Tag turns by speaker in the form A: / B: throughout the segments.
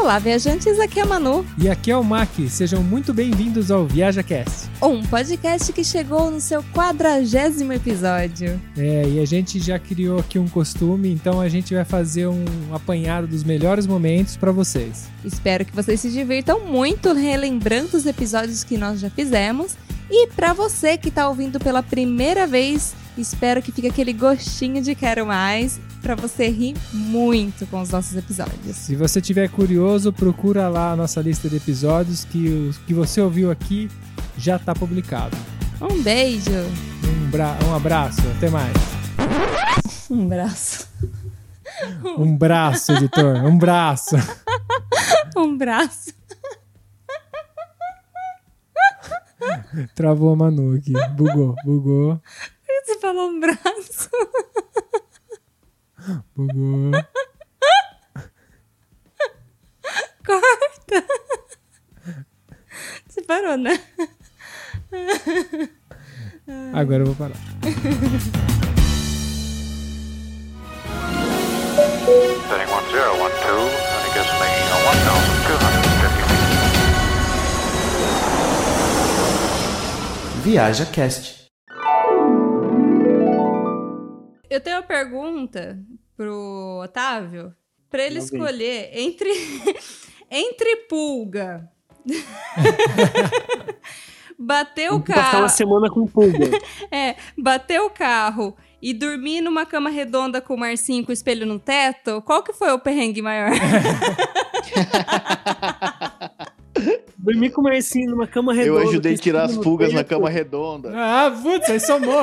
A: Olá, viajantes, aqui é a Manu.
B: E aqui é o Mac. Sejam muito bem-vindos ao ViajaCast.
A: Um podcast que chegou no seu quadragésimo episódio.
B: É, e a gente já criou aqui um costume, então a gente vai fazer um apanhado dos melhores momentos para vocês.
A: Espero que vocês se divirtam muito relembrando os episódios que nós já fizemos. E para você que está ouvindo pela primeira vez, espero que fique aquele gostinho de quero mais para você rir muito com os nossos episódios.
B: Se você tiver curioso, procura lá a nossa lista de episódios que o que você ouviu aqui já está publicado.
A: Um beijo.
B: Um, bra um abraço, até mais.
A: Um braço.
B: Um braço, editor, um braço.
A: um braço.
B: Travou a Manu aqui. Bugou, bugou.
A: Você falou um braço.
B: Bugou.
A: Corta. Você parou, né?
B: Agora eu vou parar.
C: Setting 1012, and it gets making a 1250 feet.
D: Viaja Cast.
A: Eu tenho uma pergunta Otávio para ele escolher entre entre pulga. bater o
E: Passar
A: carro.
E: uma semana com pulga.
A: É, bater o carro e dormir numa cama redonda com o Marcinho com o espelho no teto, qual que foi o perrengue maior?
E: Dormir com o Marcinho numa cama redonda.
F: Eu ajudei a tirar as pulgas na cama redonda.
B: Ah, putz, aí somou.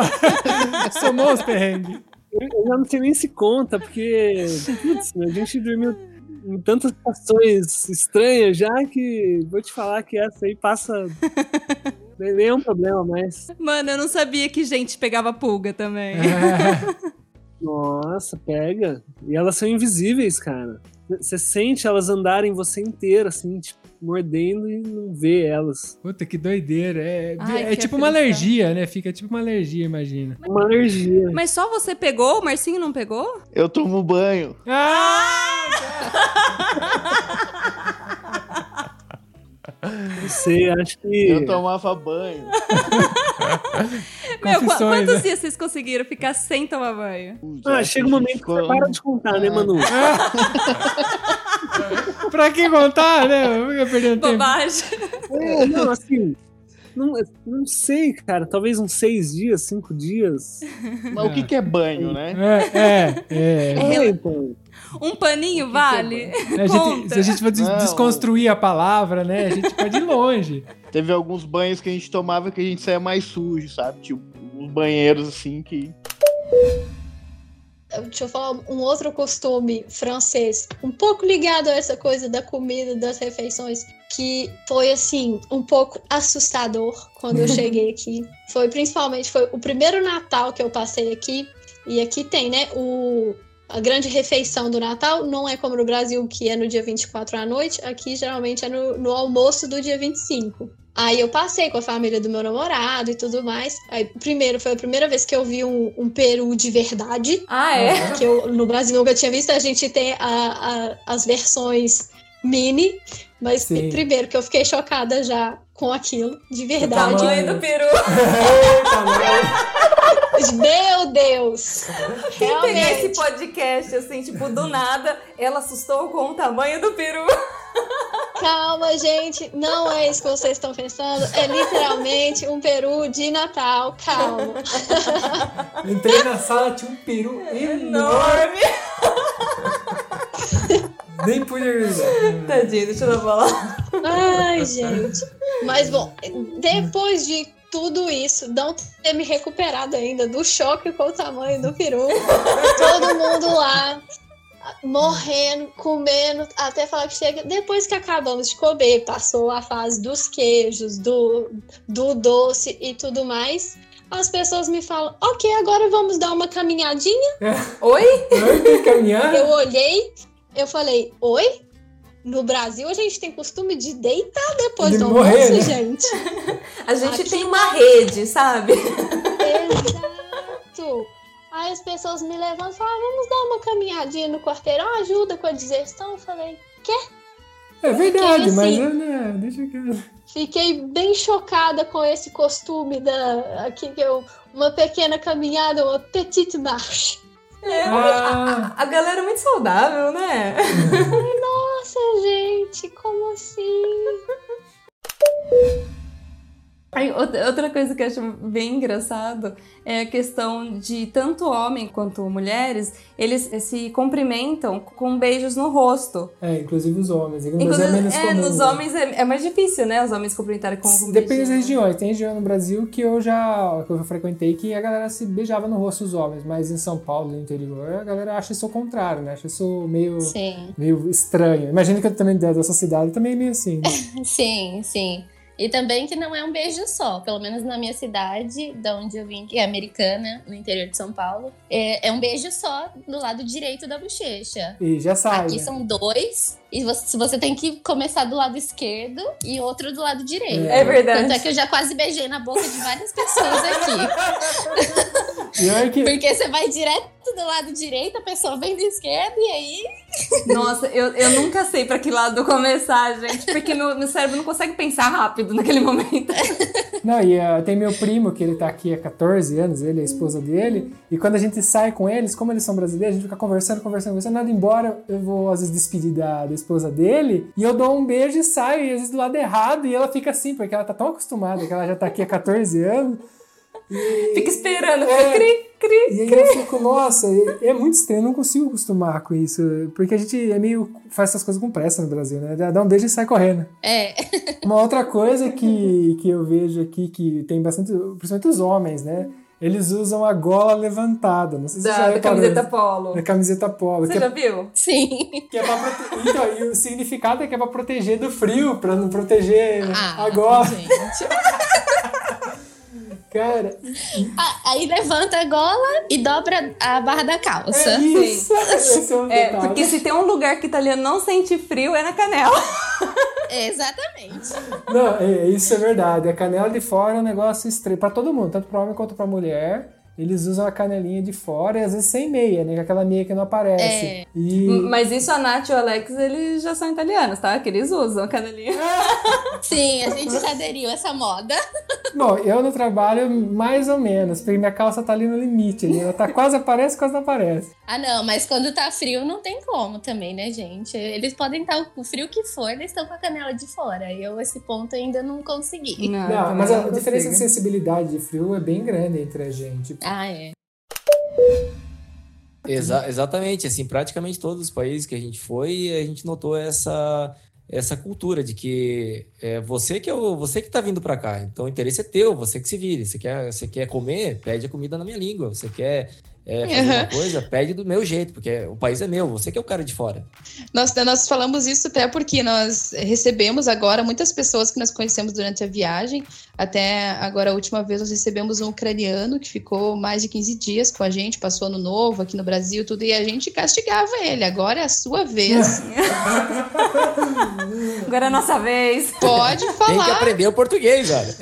B: somou os perrengues.
E: Eu já não sei nem se conta, porque putz, a gente dormiu em tantas situações estranhas já que vou te falar que essa aí passa. nem é um problema, mas.
A: Mano, eu não sabia que gente pegava pulga também.
E: Nossa, pega. E elas são invisíveis, cara. Você sente elas andarem você inteira, assim, tipo, mordendo e não vê elas.
B: Puta, que doideira. É,
A: Ai,
B: é
A: que
B: tipo uma
A: aflição.
B: alergia, né? Fica tipo uma alergia, imagina.
E: Uma alergia.
A: Mas só você pegou? O Marcinho não pegou?
F: Eu tomo banho.
B: Ah!
E: Não sei, acho que.
F: Eu tomava banho.
A: Meu, qu- quantos
B: né?
A: dias vocês conseguiram ficar sem tomar banho?
E: Ah, chega um momento que você para de contar, né, Manu?
B: Pra que contar, né? Eu ia perdendo tempo.
A: Bobagem.
E: É, não, assim. Não, não sei, cara. Talvez uns seis dias, cinco dias.
F: Mas o que, que é banho, né?
B: É, é, é.
E: É, então.
A: Um paninho vale?
B: A gente-
A: Conta.
B: se a gente for des-
F: Não.
B: desconstruir a palavra, né? A gente pode ir longe.
F: Teve alguns banhos que a gente tomava que a gente saía mais sujo, sabe? Tipo, uns banheiros assim que.
G: Deixa eu falar um outro costume francês, um pouco ligado a essa coisa da comida, das refeições, que foi assim, um pouco assustador quando eu cheguei aqui. Foi principalmente foi o primeiro Natal que eu passei aqui, e aqui tem, né, o a grande refeição do Natal não é como no Brasil, que é no dia 24 à noite, aqui geralmente é no, no almoço do dia 25. Aí eu passei com a família do meu namorado e tudo mais. Aí, primeiro, foi a primeira vez que eu vi um, um peru de verdade
A: Ah, é?
G: que eu no Brasil nunca tinha visto. A gente tem a- a- as versões mini, mas
B: Sim.
G: primeiro que eu fiquei chocada já com aquilo, de
A: O
G: verdade.
A: tamanho do peru.
G: Meu Deus!
A: Quem pegar esse
G: Realmente.
A: podcast, assim, tipo, do nada, ela assustou com o tamanho do peru.
G: Calma, gente. Não é isso que vocês estão pensando. É literalmente um peru de Natal. Calma.
B: Entrei na sala, tinha um peru
A: Enorme.
B: Nem pude
A: Tadinho, deixa eu dar bola.
G: Ai, gente. Mas bom, depois de tudo isso, não ter me recuperado ainda do choque com o tamanho do peru, todo mundo lá morrendo, comendo, até falar que chega. Depois que acabamos de comer, passou a fase dos queijos, do, do doce e tudo mais. As pessoas me falam, ok, agora vamos dar uma caminhadinha.
A: Oi?
B: Tem que caminhar?
G: Eu olhei, eu falei, oi? No Brasil a gente tem costume de deitar depois
B: De
G: do
B: morrer,
G: almoço,
B: né?
G: gente.
A: A gente
G: Aqui
A: tem uma rede, sabe?
G: Exato. Aí as pessoas me levantam e falam, "Ah, vamos dar uma caminhadinha no quarteirão, ajuda com a digestão. Eu falei, quê?
B: É verdade,
G: assim.
B: mas é, né, deixa que.
G: Fiquei bem chocada com esse costume da aqui que eu uma pequena caminhada, uma petite marche.
B: Ah,
A: A galera é muito saudável, né?
G: Nossa, gente, como assim?
A: Aí, outra coisa que eu acho bem engraçado é a questão de tanto homem quanto mulheres, eles se cumprimentam com beijos no rosto.
B: é, inclusive os homens. É
A: Inclusive,
B: menos
A: é,
B: comum.
A: nos
B: né?
A: homens é, é mais difícil, né? Os homens cumprimentarem com um
B: Depende das
A: beijinho.
B: regiões. Tem região no Brasil que eu já que eu já frequentei que a galera se beijava no rosto dos homens, mas em São Paulo, no interior, a galera acha isso ao contrário, né? Acha isso meio,
G: Sim,
B: meio estranho. Imagina que eu também da sua cidade também é meio assim. Né?
D: Sim, sim. E também que não é um beijo só, pelo menos na minha cidade, da onde eu vim, que é americana, no interior de São Paulo, é, é um beijo só do lado direito da bochecha.
B: E já sai.
D: Aqui
B: né?
D: são dois, e você, você tem que começar do lado esquerdo e outro do lado direito.
A: É verdade.
D: Tanto é que eu já quase beijei na boca de várias pessoas aqui.
B: Que
D: Porque você vai direto do lado direito, a pessoa vem do esquerdo, e aí.
A: Nossa, eu, eu nunca sei pra que lado começar, gente, porque meu, meu cérebro não consegue pensar rápido naquele momento.
B: Não, e ah, tem meu primo, que ele tá aqui há 14 anos, ele é a esposa dele, e quando a gente sai com eles, como eles são brasileiros, a gente fica conversando, conversando, conversando, nada embora, eu vou às vezes despedir da, da esposa dele, e eu dou um beijo e saio, e às vezes do lado errado, e ela fica assim, porque ela tá tão acostumada, que ela já tá aqui há 14 anos,
A: Fica esperando,
B: É.
A: fica cri, cri.
B: e aí eu fico, nossa, é é muito estranho, eu não consigo acostumar com isso, porque a gente é meio, faz essas coisas com pressa no Brasil, né, dá um beijo e sai correndo.
D: É.
B: Uma outra coisa que, que eu vejo aqui, que tem bastante, principalmente os homens, né? Eles usam a gola levantada. Não sei se você já
A: Da, da
B: reparou
A: camiseta polo.
B: Da camiseta polo.
A: Você
B: Que,
A: já
B: é,
A: viu?
D: Sim.
B: que é pra prote... então, e o significado é que é pra proteger do frio, pra não proteger
D: Ah,
B: a gola.
D: gente.
B: Cara,
D: Ah, Aí levanta a gola e dobra a barra da calça.
B: é isso. Esse é um
A: É, porque se tem um lugar que italiano não sente frio, é na canela.
D: Exatamente.
B: Não, é, isso é verdade. A canela de fora é um negócio estranho pra todo mundo, tanto pra homem quanto pra mulher. Eles usam a canelinha de fora e às vezes sem meia, né? Aquela meia que não aparece.
D: É.
B: E...
A: Mas isso a Nath e o Alex, eles já são italianos, tá? Que eles usam a canelinha.
D: Sim, a gente já aderiu a essa moda.
B: Bom, eu no trabalho, mais ou menos, porque minha calça tá ali no limite. Ali. Ela tá quase aparece, quase não aparece.
D: Ah, não, mas quando tá frio não tem como também, né, gente? Eles podem estar o frio que for, eles estão com a canela de fora. Eu, esse ponto, ainda não consegui.
A: Não,
B: Não, mas a diferença de sensibilidade de frio é bem grande entre a gente.
D: Ah, é.
H: Exa- exatamente, assim, praticamente todos os países que a gente foi, a gente notou essa essa cultura de que é você que é o, você que tá vindo para cá, então o interesse é teu, você que se vire. Você quer, você quer comer, pede a comida na minha língua. Você quer é, fazer uma coisa, pede do meu jeito, porque o país é meu, você que é o cara de fora.
I: Nós, nós falamos isso até porque nós recebemos agora muitas pessoas que nós conhecemos durante a viagem. Até agora, a última vez, nós recebemos um ucraniano que ficou mais de 15 dias com a gente, passou ano novo aqui no Brasil, tudo, e a gente castigava ele. Agora é a sua vez.
A: Agora é a nossa vez.
I: Pode
H: Tem que
I: falar.
H: aprender o português, velho.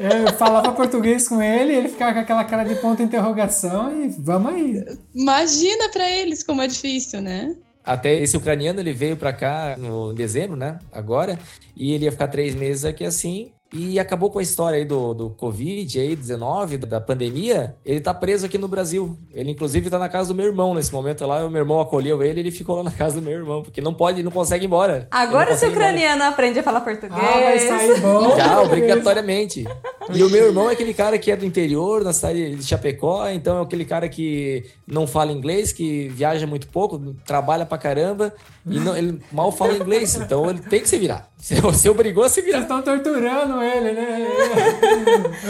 B: É, Eu falava português com ele, ele ficava com aquela cara de ponto de interrogação e vamos aí.
I: Imagina pra eles como é difícil, né?
H: Até esse ucraniano, ele veio para cá no em dezembro, né? Agora, e ele ia ficar três meses aqui assim. E acabou com a história aí do, do Covid, aí, 19, da pandemia. Ele tá preso aqui no Brasil. Ele, inclusive, tá na casa do meu irmão nesse momento lá. O meu irmão acolheu ele ele ficou lá na casa do meu irmão, porque não pode, não consegue ir embora.
A: Agora
H: ir embora.
A: ucraniano aprende a falar português.
B: Ah, vai sair bom.
H: Já, obrigatoriamente. E o meu irmão é aquele cara que é do interior, na cidade de Chapecó, então é aquele cara que não fala inglês, que viaja muito pouco, trabalha pra caramba, e não- ele mal fala inglês, então ele tem que se virar. Você, obrigou a se
B: Vocês
H: virar.
B: estão torturando ele, né?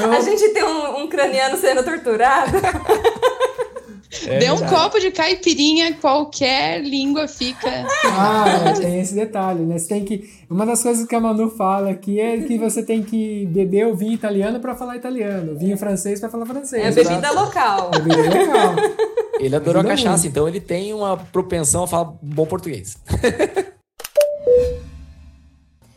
A: A gente tem um, um ucraniano sendo torturado.
H: É
I: Dê um
H: verdade.
I: copo de caipirinha, qualquer língua fica.
B: Ah, é, tem esse detalhe, né? Você tem que. Uma das coisas que a Manu fala aqui é que você tem que beber o vinho italiano pra falar italiano, o vinho francês pra falar francês.
A: É bebida local.
B: É bebida legal.
H: Ele adorou a
B: Ajuda
H: cachaça, então ele tem uma propensão a falar bom português.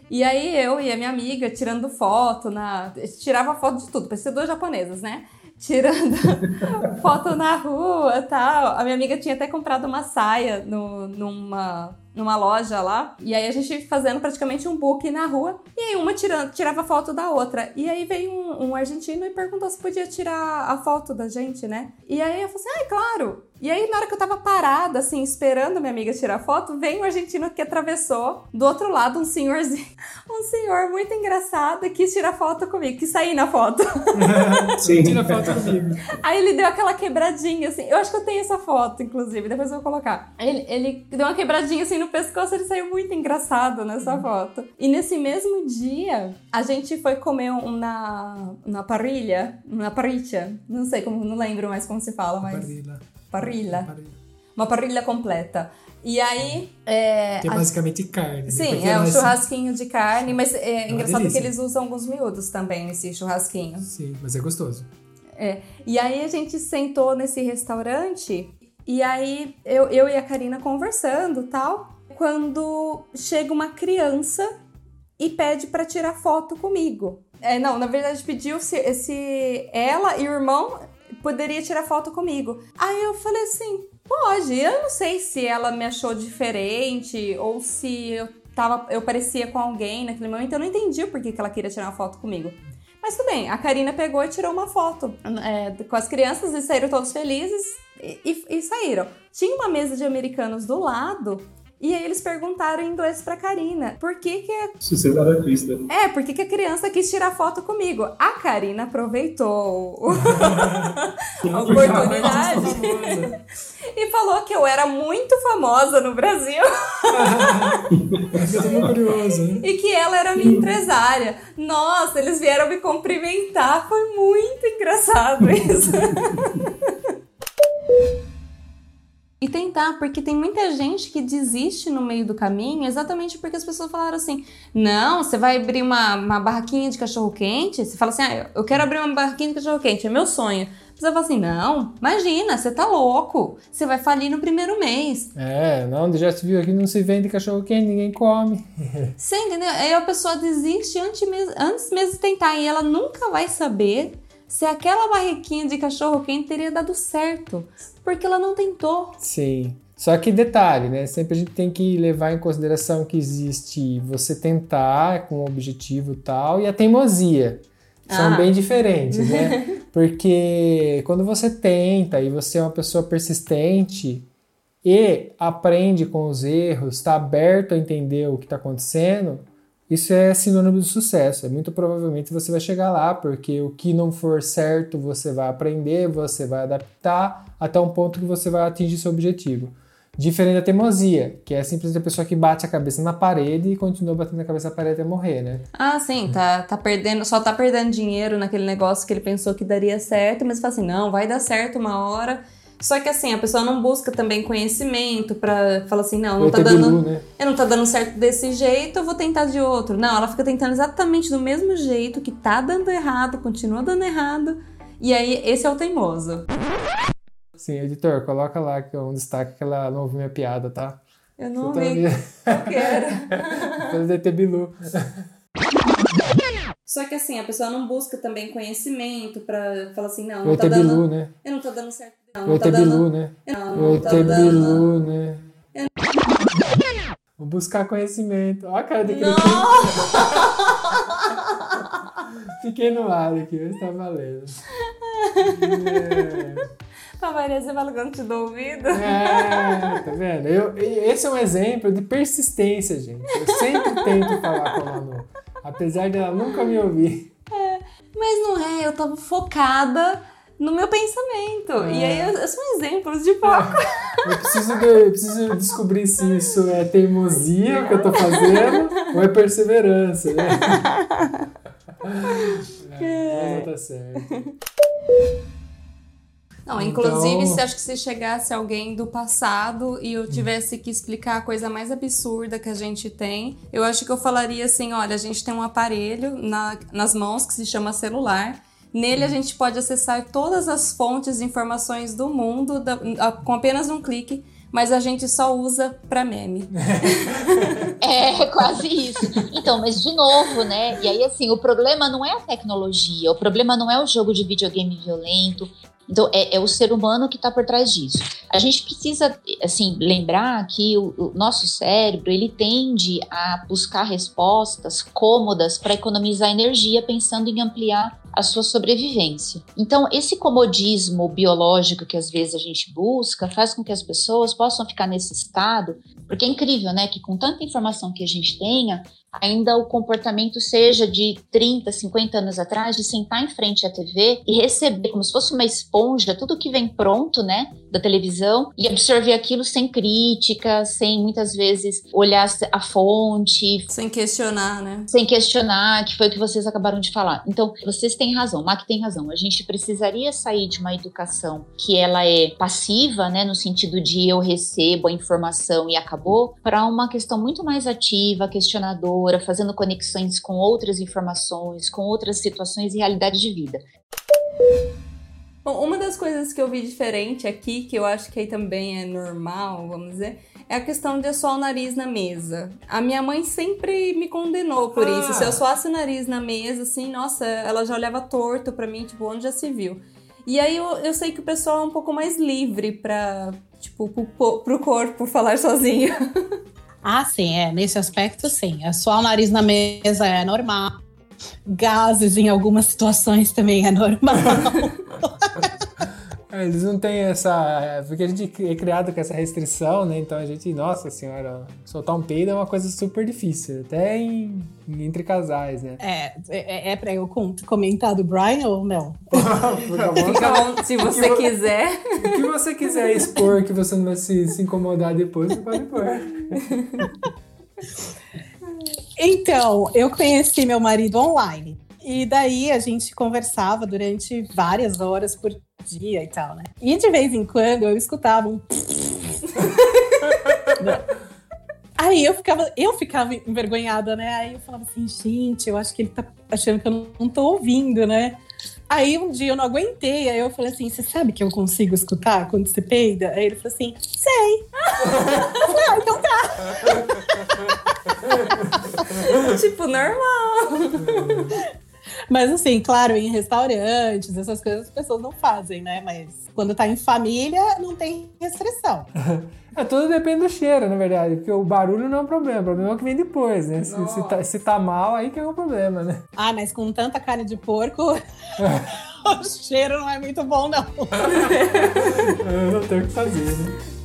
A: E aí eu e a minha amiga tirando foto na. Tirava foto de tudo, parecia duas japonesas, né? tirando foto na rua tal. A minha amiga tinha até comprado uma saia no, numa, numa loja lá. E aí a gente fazendo praticamente um book na rua. E aí uma tirando, tirava foto da outra. E aí veio um, um argentino e perguntou se podia tirar a foto da gente, né? E aí eu falei assim, ah, é claro. E aí, na hora que eu tava parada, assim, esperando minha amiga tirar foto, vem um argentino que atravessou do outro lado um senhorzinho, um senhor muito engraçado e quis tirar foto comigo, quis sair na foto.
B: Sim. Tira foto comigo.
A: Aí ele deu aquela quebradinha, assim. Eu acho que eu tenho essa foto, inclusive, depois eu vou colocar. Ele, ele deu uma quebradinha assim no pescoço, ele saiu muito engraçado nessa foto. E nesse mesmo dia, a gente foi comer um na, na parrilha, na parrilha, não sei como, não lembro mais como se fala, mas.
B: Parrilha.
A: Parrilha.
B: Parrilha.
A: Uma parrilha completa. E aí. É,
B: Que é
A: a-
B: basicamente carne. né?
A: Sim,
B: Porque
A: é um
B: nós-
A: churrasquinho de carne, mas é
B: uma
A: engraçado que
B: delícia.
A: eles usam alguns miúdos também nesse churrasquinho.
B: Sim, mas é gostoso.
A: É. E aí a gente sentou nesse restaurante e aí eu, eu e a Karina conversando tal. Quando chega uma criança e pede pra tirar foto comigo. É, não, na verdade pediu se, se ela e o irmão poderia tirar foto comigo. Aí eu falei assim, pode. Eu não sei se ela me achou diferente ou se eu tava, eu parecia com alguém naquele momento. Eu não entendi por que que ela queria tirar uma foto comigo. Mas tudo bem, a Karina pegou e tirou uma foto é, com as crianças e saíram todos felizes e, e- e saíram. Tinha uma mesa de americanos do lado e aí eles perguntaram em inglês pra Karina por que que a
J: Sociedade artista.
A: é, por que que a criança quis tirar foto comigo? A Karina aproveitou a oportunidade e falou que eu era muito famosa no Brasil
B: Eu tô muito curioso, né?
A: e que ela era minha empresária. Nossa, eles vieram me cumprimentar, foi muito engraçado isso. E tentar, porque tem muita gente que desiste no meio do caminho exatamente porque as pessoas falaram assim: não, você vai abrir uma, uma barraquinha de cachorro-quente. Você fala assim: ah, eu quero abrir uma barraquinha de cachorro-quente, é meu sonho. Você fala assim: não, imagina, você tá louco. Você vai falir no primeiro mês.
B: É, não, já se viu aqui, não se vende cachorro quente, ninguém come.
A: Você entendeu? Aí a pessoa desiste antes mesmo, antes mesmo de tentar e ela nunca vai saber se aquela barriquinha de cachorro quente teria dado certo, porque ela não tentou.
B: Sim. Só que detalhe, né? Sempre a gente tem que levar em consideração que existe você tentar com um objetivo tal e a teimosia. São
A: Ah.
B: bem diferentes, né? Porque quando você tenta e você é uma pessoa persistente e aprende com os erros, está aberto a entender o que está acontecendo, isso é sinônimo de sucesso. É muito provavelmente você vai chegar lá, porque o que não for certo você vai aprender, você vai adaptar até um ponto que você vai atingir seu objetivo. Diferente da teimosia, que é simplesmente a pessoa que bate a cabeça na parede e continua batendo a cabeça na parede até morrer, né?
A: Ah, sim, tá, tá perdendo, só tá perdendo dinheiro naquele negócio que ele pensou que daria certo, mas fala assim, não, vai dar certo uma hora. Só que assim, a pessoa não busca também conhecimento pra falar assim, não, não tá dando.
B: Né?
A: Eu não tá dando certo desse jeito, eu vou tentar de outro. Não, ela fica tentando exatamente do mesmo jeito, que tá dando errado, continua dando errado. E aí, esse é o teimoso.
B: Sim, editor, coloca lá que é um destaque que ela não ouviu minha piada, tá?
A: Eu não
B: Você tá
A: vi.
B: vendo?
A: Eu quero.
B: Bilu.
A: Só que assim, a pessoa não busca também conhecimento pra falar assim, não, não tá dando.
B: Bilu, né?
A: Eu não tá dando certo. Não,
B: O
A: não tá dando.
B: Bilu, né?
A: Não,
B: O
A: não tá dando.
B: Bilu, né? Vou buscar conhecimento. Ó a cara daquele
A: Não!
B: Fiquei no ar aqui, mas tá valendo.
A: A Maria, você fala quando te dou ouvido?
B: É, tá vendo? Eu, esse é um exemplo de persistência, gente. Eu sempre tento falar com a Manu. Apesar dela nunca me ouvir.
A: Mas não é, eu tava focada no meu pensamento. E aí, eu, eu sou um exemplo de foco.
B: Eu preciso, de- eu preciso descobrir se isso é teimosia que eu tô fazendo ou é perseverança, né? É, mas não tá certo.
A: Não,
B: Então-
A: inclusive, se acho que se chegasse alguém do passado e eu tivesse que explicar a coisa mais absurda que a gente tem, eu acho que eu falaria assim: olha, a gente tem um aparelho na- nas mãos que se chama celular. Nele a gente pode acessar todas as fontes de informações do mundo da- a- com apenas um clique. mas a gente só usa pra meme.
J: É, quase isso. Então, mas de novo, né? E aí, assim, o problema não é a tecnologia, o problema não é o jogo de videogame violento. Então, é, é o ser humano que está por trás disso. A gente precisa, assim, lembrar que o, o nosso cérebro, ele tende a buscar respostas cômodas para economizar energia, pensando em ampliar a sua sobrevivência. Então, esse comodismo biológico que às vezes a gente busca faz com que as pessoas possam ficar nesse estado, porque é incrível, né, que com tanta informação que a gente tenha, ainda o comportamento seja de 30, 50 anos atrás, de sentar em frente à TV e receber como se fosse uma esponja tudo que vem pronto, né, da televisão e absorver aquilo sem crítica, sem muitas vezes olhar a fonte,
A: Sem questionar, né?
J: sem questionar, que foi o que vocês acabaram de falar. Então, vocês têm razão, Mac tem razão. A gente precisaria sair de uma educação que ela é passiva, né, no sentido de eu recebo a informação e acabou, para uma questão muito mais ativa, questionadora, fazendo conexões com outras informações, com outras situações e realidades de vida.
A: Bom, uma das coisas que eu vi diferente aqui, que eu acho que aí também é normal, vamos dizer, é a questão de assoar o nariz na mesa. A minha mãe sempre me condenou por
B: Ah.
A: isso. Se eu soasse o nariz na mesa, assim, nossa, ela já olhava torto pra mim, tipo, onde já se viu. E aí eu, eu sei que o pessoal é um pouco mais livre pra, tipo, pro, pro corpo falar sozinho.
K: Ah, sim, é. Nesse aspecto, sim. É só o nariz na mesa é normal. Gases em algumas situações também é normal.
B: É, Eles não têm essa. é, Porque a gente é criado com essa restrição, né? Então a gente, nossa senhora, soltar um peido é uma coisa super difícil, até em, entre casais, né?
K: é, é, é pra eu com- comentar do Brian ou não?
A: Fica bom, se você quiser.
B: o que você quiser expor que você não vai se, se incomodar depois, você pode pôr.
K: Então, eu conheci meu marido online. E daí a gente conversava durante várias horas por dia e tal, né? E de vez em quando eu escutava um. Aí eu ficava, eu ficava envergonhada, né? Aí eu falava assim, gente, eu acho que ele tá achando que eu não, tô ouvindo, né? Aí um dia eu não aguentei, aí eu falei assim, você sabe que eu consigo escutar quando você peida? Aí ele falou assim, sei. Falei, ah, então tá.
A: tipo, normal.
K: Mas assim, claro, em restaurantes, essas coisas as pessoas não fazem, né? Mas quando tá em família, não tem restrição.
B: É, tudo depende do cheiro, na verdade, porque o barulho não é um problema, o problema é o que vem depois, né? Se, se, tá, se tá mal, aí que é o problema, né?
K: Ah, mas com tanta carne de porco, o cheiro não é muito bom, não.
B: Eu não tenho o que fazer, né?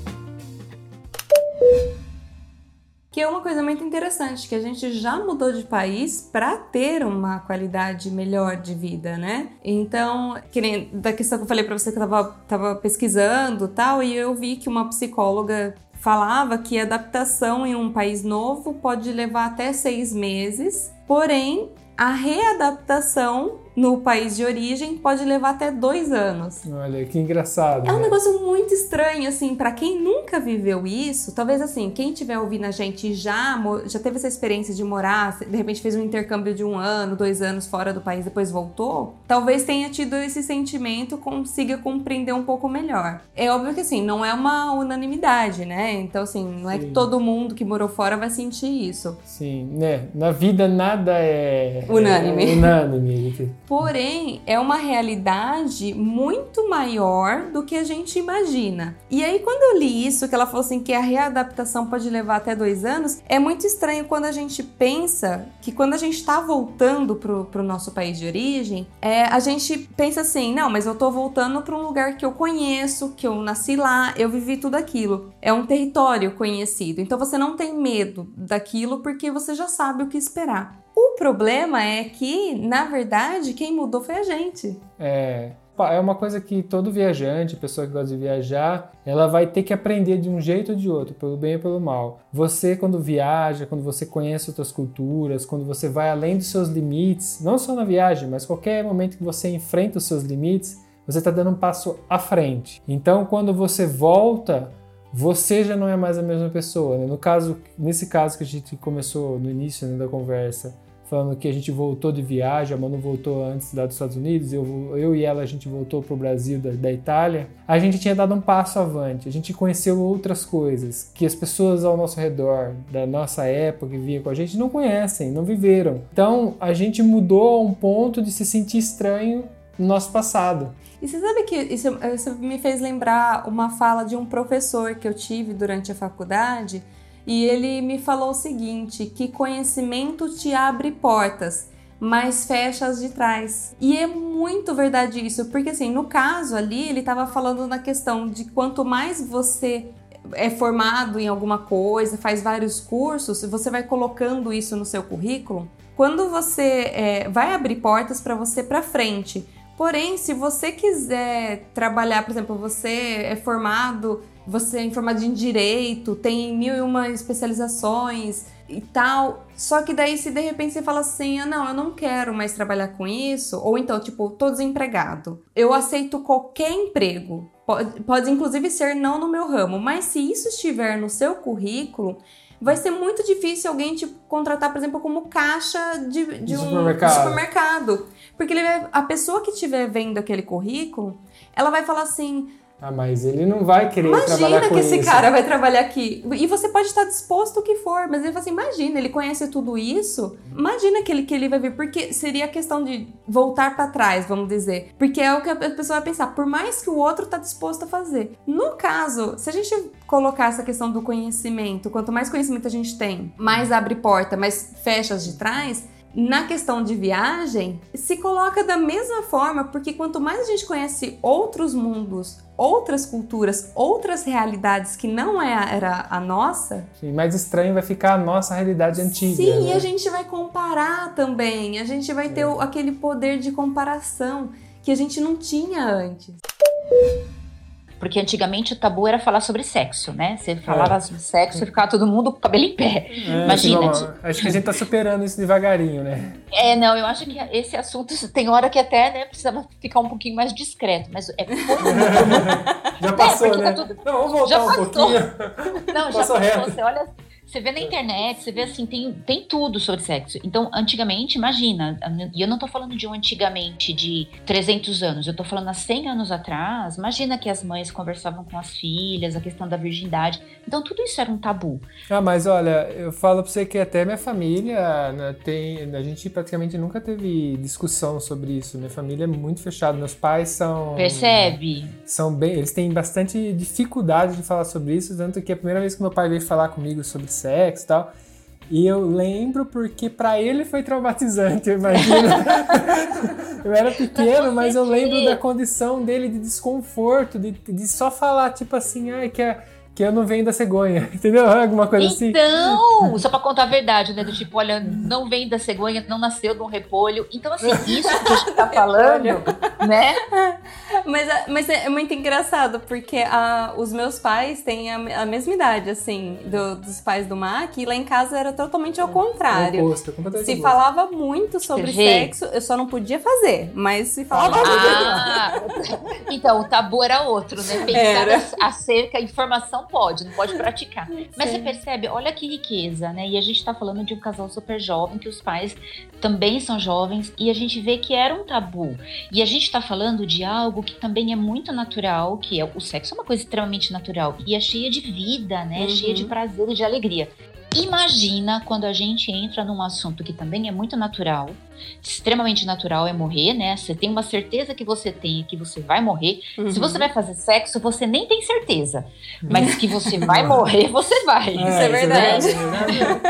A: Que é uma coisa muito interessante, que a gente já mudou de país para ter uma qualidade melhor de vida, né? Então, que nem da questão que eu falei para você que eu tava, tava pesquisando tal, e eu vi que uma psicóloga falava que adaptação em um país novo pode levar até seis meses, porém a readaptação no país de origem pode levar até dois anos.
B: Olha, que engraçado.
A: É um
B: né?
A: negócio muito estranho, assim, pra quem nunca viveu isso, talvez assim, quem estiver ouvindo a gente e já, já teve essa experiência de morar, de repente fez um intercâmbio de um ano, dois anos fora do país, depois voltou, talvez tenha tido esse sentimento, consiga compreender um pouco melhor. É óbvio que assim, não é uma unanimidade, né? Então, assim, não é que
B: Sim.
A: todo mundo que morou fora vai sentir isso.
B: Sim, né? Na vida nada é
A: Unânime.
B: é unânime.
A: Porém, é uma realidade muito maior do que a gente imagina. E aí, quando eu li isso, que ela falou assim que a readaptação pode levar até dois anos, é muito estranho quando a gente pensa que quando a gente está voltando pro, pro nosso país de origem, é, a gente pensa assim, não, mas eu tô voltando para um lugar que eu conheço, que eu nasci lá, eu vivi tudo aquilo. É um território conhecido. Então você não tem medo daquilo porque você já sabe o que esperar. O problema é que, na verdade, quem mudou foi a gente.
B: É, é uma coisa que todo viajante, pessoa que gosta de viajar, ela vai ter que aprender de um jeito ou de outro, pelo bem ou pelo mal. Você, quando viaja, quando você conhece outras culturas, quando você vai além dos seus limites, não só na viagem, mas qualquer momento que você enfrenta os seus limites, você está dando um passo à frente. Então, quando você volta, você já não é mais a mesma pessoa. né? No caso, nesse caso que a gente começou no início né, da conversa, falando que a gente voltou de viagem, a Manu voltou antes lá dos Estados Unidos, eu, eu e ela a gente voltou para o Brasil da, da Itália, a gente tinha dado um passo avante, a gente conheceu outras coisas que as pessoas ao nosso redor, da nossa época que vinha com a gente, não conhecem, não viveram. Então a gente mudou a um ponto de se sentir estranho no nosso passado.
A: E você sabe que isso, isso me fez lembrar uma fala de um professor que eu tive durante a faculdade, e ele me falou o seguinte: que conhecimento te abre portas, mas fecha as de trás. E é muito verdade isso, porque assim, no caso ali, ele estava falando na questão de quanto mais você é formado em alguma coisa, faz vários cursos, você vai colocando isso no seu currículo, quando você é, vai abrir portas para você para frente. Porém, se você quiser trabalhar, por exemplo, você é formado você é informado em direito, tem mil e uma especializações e tal. Só que daí, se de repente você fala assim, ah, não, eu não quero mais trabalhar com isso, ou então, tipo, tô desempregado, eu aceito qualquer emprego. Pode, pode inclusive ser não no meu ramo, mas se isso estiver no seu currículo, vai ser muito difícil alguém te contratar, por exemplo, como caixa de, de, um
B: supermercado.
A: supermercado. Porque vai, a pessoa que estiver vendo aquele currículo, ela vai falar assim:
B: ah, mas ele não vai querer trabalhar
A: Imagina
B: com
A: que esse
B: isso.
A: cara vai trabalhar aqui. E você pode estar disposto o que for, mas ele fala assim: imagina, ele conhece tudo isso. Imagina que ele, que ele vai ver. Porque seria a questão de voltar para trás, vamos dizer. Porque é o que a pessoa vai pensar, por mais que o outro tá disposto a fazer. No caso, se a gente colocar essa questão do conhecimento, quanto mais conhecimento a gente tem, mais abre porta, mais fecha as de trás na questão de viagem, se coloca da mesma forma, porque quanto mais a gente conhece outros mundos, outras culturas, outras realidades que não é era a nossa.
B: Sim, mais estranho vai ficar a nossa realidade antiga.
A: Sim,
B: né?
A: e a gente vai comparar também, a gente vai ter
B: É.
A: aquele poder de comparação que a gente não tinha antes.
J: Porque antigamente o tabu era falar sobre sexo, né? Você falava sobre sexo e ficava todo mundo com o cabelo em pé.
B: É,
J: Imagina.
B: assim, ó, acho que a gente tá superando isso devagarinho, né?
J: É, não, eu acho que esse assunto tem hora que até né, precisava ficar um pouquinho mais discreto, mas é
B: Já passou,
J: porque tá
B: né?
J: tudo-
B: Não, vamos voltar
J: Já
B: um
J: passou.
B: pouquinho.
J: Não, já
B: Passou
J: passou.
B: reto.
J: Você olha, você vê na internet, você vê assim, tem, tem tudo sobre sexo. Então, antigamente, imagina, e eu não tô falando de um antigamente de 300 anos, eu tô falando há 100 anos atrás. Imagina que as mães conversavam com as filhas, a questão da virgindade. Então, tudo isso era um tabu.
B: Ah, mas olha, eu falo pra você que até minha família né, tem. A gente praticamente nunca teve discussão sobre isso. Minha família é muito fechada. Meus pais são.
J: Percebe?
B: São bem. Eles têm bastante dificuldade de falar sobre isso. Tanto que a primeira vez que meu pai veio falar comigo sobre sexo e tal. E eu lembro porque pra ele foi traumatizante, eu imagino. eu era pequeno, mas eu lembro da condição dele de desconforto, de, de só falar, tipo assim, ai, que, é- que eu não venho da cegonha, entendeu? Alguma coisa assim.
J: Então, só pra contar a verdade, né? Do tipo, olha, não vem da cegonha, não nasceu de um repolho. Então, assim, isso que a gente tá falando, né?
A: Mas, é- mas é muito engraçado, porque a- os meus pais têm a, a mesma idade, assim, do- dos pais do Mac, e lá em casa era totalmente ao contrário.
B: É oposto, é completamente
A: se
B: oposto.
A: falava muito sobre sexo, eu só não podia fazer, mas se falava
J: Ah, então o tabu era outro, né? Pensar
A: Era.
J: acerca, informação pode, não pode praticar. Mas
A: Sim.
J: você percebe, olha que riqueza, né? E a gente tá falando de um casal super jovem, que os pais também são jovens, e a gente vê que era um tabu. E a gente tá falando de algo que também é muito natural, que é o sexo é uma coisa extremamente natural e é cheia de vida, né?
A: Uhum.
J: Cheia de prazer e de alegria. Imagina quando a gente entra num assunto que também é muito natural, extremamente natural é morrer, né? Você tem uma certeza que você tem que você vai morrer.
A: Uhum.
J: Se você vai fazer sexo, você nem tem certeza. Mas que você vai morrer, você vai.
B: É,
A: Isso é verdade.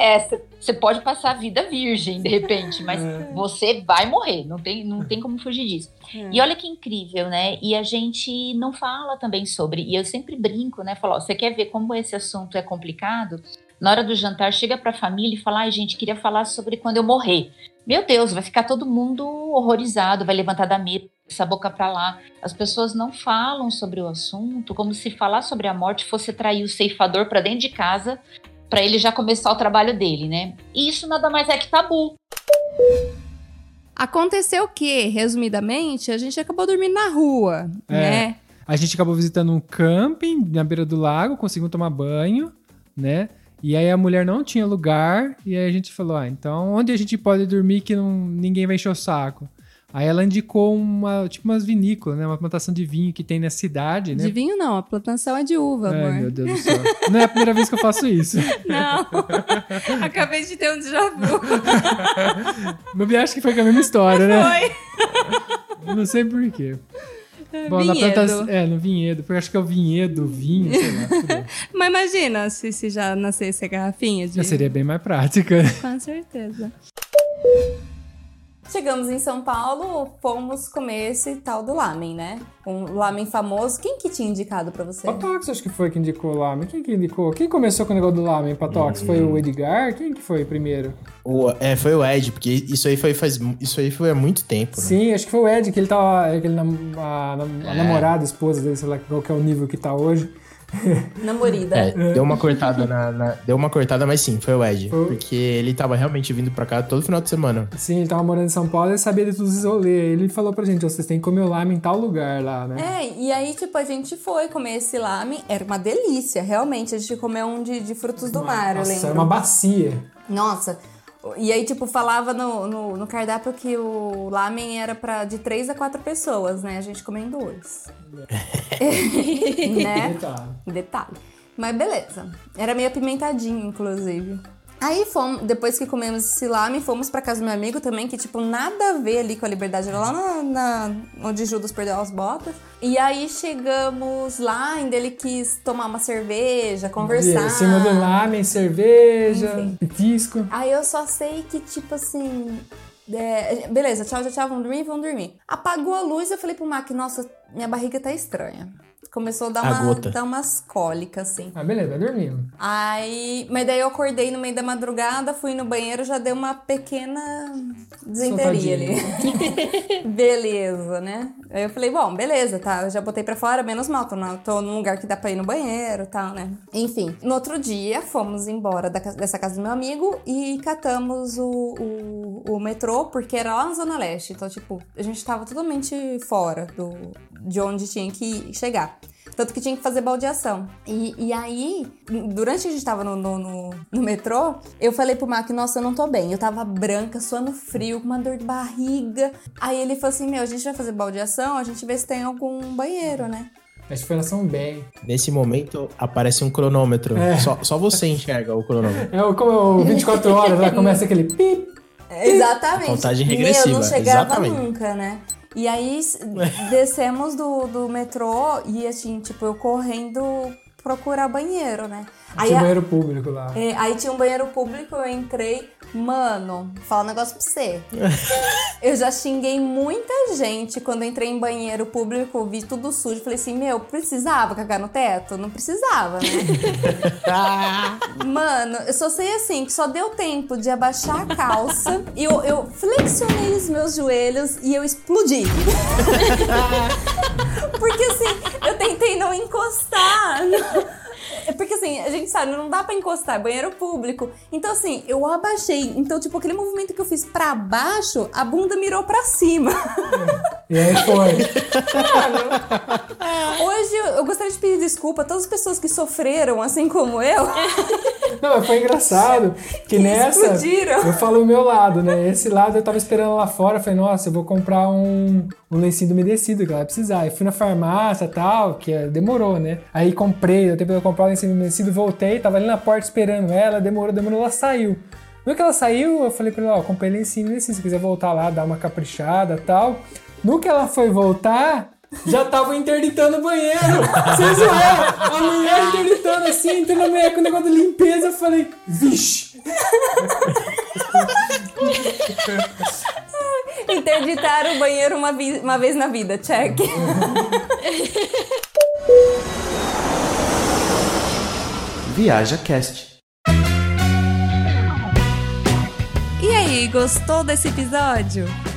J: É, você pode passar a vida virgem, de repente, mas
B: É.
J: você vai morrer, não tem, não tem como fugir disso. E olha que incrível, né? E a gente não fala também sobre, e eu sempre brinco, né? Falo, ó, você quer ver como esse assunto é complicado? Na hora do jantar, chega pra família e fala, ai, gente, queria falar sobre quando eu morrer. Meu Deus, vai ficar todo mundo horrorizado, vai levantar da mesa, essa boca pra lá. As pessoas não falam sobre o assunto, como se falar sobre a morte fosse trair o ceifador pra dentro de casa, pra ele já começar o trabalho dele, né? E isso nada mais é que tabu.
A: Aconteceu o quê? Resumidamente, a gente acabou dormindo na rua,
B: É.
A: né?
B: A gente acabou visitando um camping na beira do lago, conseguimos tomar banho, né? E aí a mulher não tinha lugar, e aí a gente falou: ah, então onde a gente pode dormir que não, ninguém vai encher o saco? Aí ela indicou uma, tipo umas vinícolas, né? Uma plantação de vinho que tem na cidade, né?
A: De vinho não, a plantação é de uva,
B: Ai,
A: amor.
B: meu Deus do céu. Não é a primeira vez que eu faço isso.
A: Não. Acabei de ter um déjà vu.
B: Mas acho que foi com a mesma história, né?
A: Foi.
B: Não sei por quê. Bom, na
A: Vinhedo.
B: plantação. É, no vinhedo. Porque eu acho que é o vinhedo, o vinho, sei lá.
A: Mas imagina se, se já nascesse a garrafinha de
B: Já seria bem mais prática.
A: Com certeza. Chegamos em São Paulo, fomos comer esse tal do lamen, né? Um lamen famoso. Quem que tinha indicado pra você?
B: Patox acho que foi que indicou o lamen. Quem que indicou? Quem começou com o negócio do lamen, Patox? Foi o Edgar? Quem que foi primeiro?
L: O- é, foi o Ed, porque isso aí foi, faz, isso aí foi há muito tempo, né?
B: Sim, acho que foi o Ed, que ele tava. Aquele nam, a, nam- a
L: É.
B: namorada, a esposa dele, sei lá qual que é o nível que tá hoje.
A: Namorida.
L: É, deu uma cortada na, na- Deu uma cortada, mas sim, foi o Ed.
B: Foi.
L: Porque ele tava realmente vindo pra cá todo final de semana.
B: Sim, ele tava morando em São Paulo e sabia de todos os rolês. Ele falou pra gente, vocês têm que comer o lamen em tal lugar lá, né?
A: É, e aí, tipo, a gente foi comer esse lamen. Era uma delícia, realmente. A gente comeu um de, de frutos do mar, eu
B: Nossa,
A: lembro.
B: era uma bacia.
A: Nossa. E aí, tipo, falava no, no, no cardápio que o lamen era pra de três a quatro pessoas, né? A gente comeu em dois. né?
B: Detalhe.
A: Detalhe. Mas beleza. Era meio apimentadinho, inclusive. Aí fomos, depois que comemos esse lamen, fomos pra casa do meu amigo também, que tipo, nada a ver ali com a liberdade, era lá na, na- onde Judas perdeu as botas. E aí chegamos lá, ainda ele quis tomar uma cerveja, conversar.
B: Em cima do lamen, cerveja, petisco.
A: Aí eu só sei que, tipo assim. é, beleza, tchau, tchau, tchau, vamos dormir, vamos dormir. Apagou a luz, eu falei pro Mac, nossa, minha barriga tá estranha. Começou a dar,
L: A
A: uma,
L: gota.
A: dar umas cólicas, assim.
B: Ah, beleza, vai dormindo.
A: Aí. Mas daí eu acordei no meio da madrugada, fui no banheiro, já deu uma pequena desenteria ali. beleza, né? Aí eu falei, bom, beleza, tá. Eu já botei pra fora, menos mal, tô, na- tô num lugar que dá pra ir no banheiro e tal, né? Enfim, no outro dia, fomos embora da dessa casa do meu amigo e catamos o, o, o metrô, porque era lá na Zona Leste. Então, tipo, a gente tava totalmente fora do, de onde tinha que chegar. Tanto que tinha que fazer baldeação. E, e aí, durante que a gente tava no, no, no- no metrô, eu falei pro Mac, nossa, eu não tô bem. Eu tava branca, suando frio, com uma dor de barriga. Aí ele falou assim, meu, a gente vai fazer baldeação, a gente vê se tem algum banheiro, né?
B: Acho que foi na São Bem.
L: Nesse momento, aparece um cronômetro.
B: É.
L: Só, só você enxerga o cronômetro.
B: É o, como é o 24 horas, lá começa aquele pip.
A: Exatamente.
L: Contagem
A: Meu,
L: regressiva,
A: não chegava
L: exatamente.
A: nunca, né? E aí descemos do, do metrô e assim, tipo, eu correndo procurar banheiro, né? Aí,
B: Tinha
A: a-
B: banheiro público lá.
A: é, aí tinha um banheiro público, eu entrei. Mano, fala um negócio pra você. Eu já xinguei muita gente quando entrei em banheiro público, vi tudo sujo. Falei assim, meu, precisava cagar no teto? Não precisava, né? Mano, eu só sei assim, que só deu tempo de abaixar a calça e eu, eu flexionei os meus joelhos e eu explodi. Porque assim, eu tentei não encostar. não- É porque assim, a gente sabe, não dá pra encostar, é banheiro público. Então assim, eu abaixei. Então, tipo, aquele movimento que eu fiz pra baixo, a bunda mirou pra cima.
B: E aí foi.
A: Hoje eu- eu gostaria de pedir desculpa a todas as pessoas que sofreram, assim como eu.
B: Não, mas foi engraçado que nessa
A: explodiram.
B: eu falo o meu lado, né? Esse lado eu tava esperando lá fora, falei, nossa, eu vou comprar um, um lencinho umedecido que ela vai precisar. E fui na farmácia e tal, que é- demorou, né? Aí comprei, deu tempo de eu comprar o lencinho umedecido, voltei, tava ali na porta esperando ela, demorou, demorou, ela saiu. No que ela saiu, eu falei pra ela, ó, comprei lencinho umedecido, se quiser voltar lá, dar uma caprichada e tal. No que ela foi voltar, já tava interditando o banheiro. Vocês zoaram? A mulher interditando assim, entrando na mulher com o negócio de limpeza. Eu falei, vixe.
A: Interditar o banheiro uma, vi- uma vez na vida, check.
M: Viaja Cast.
A: E aí, gostou desse episódio?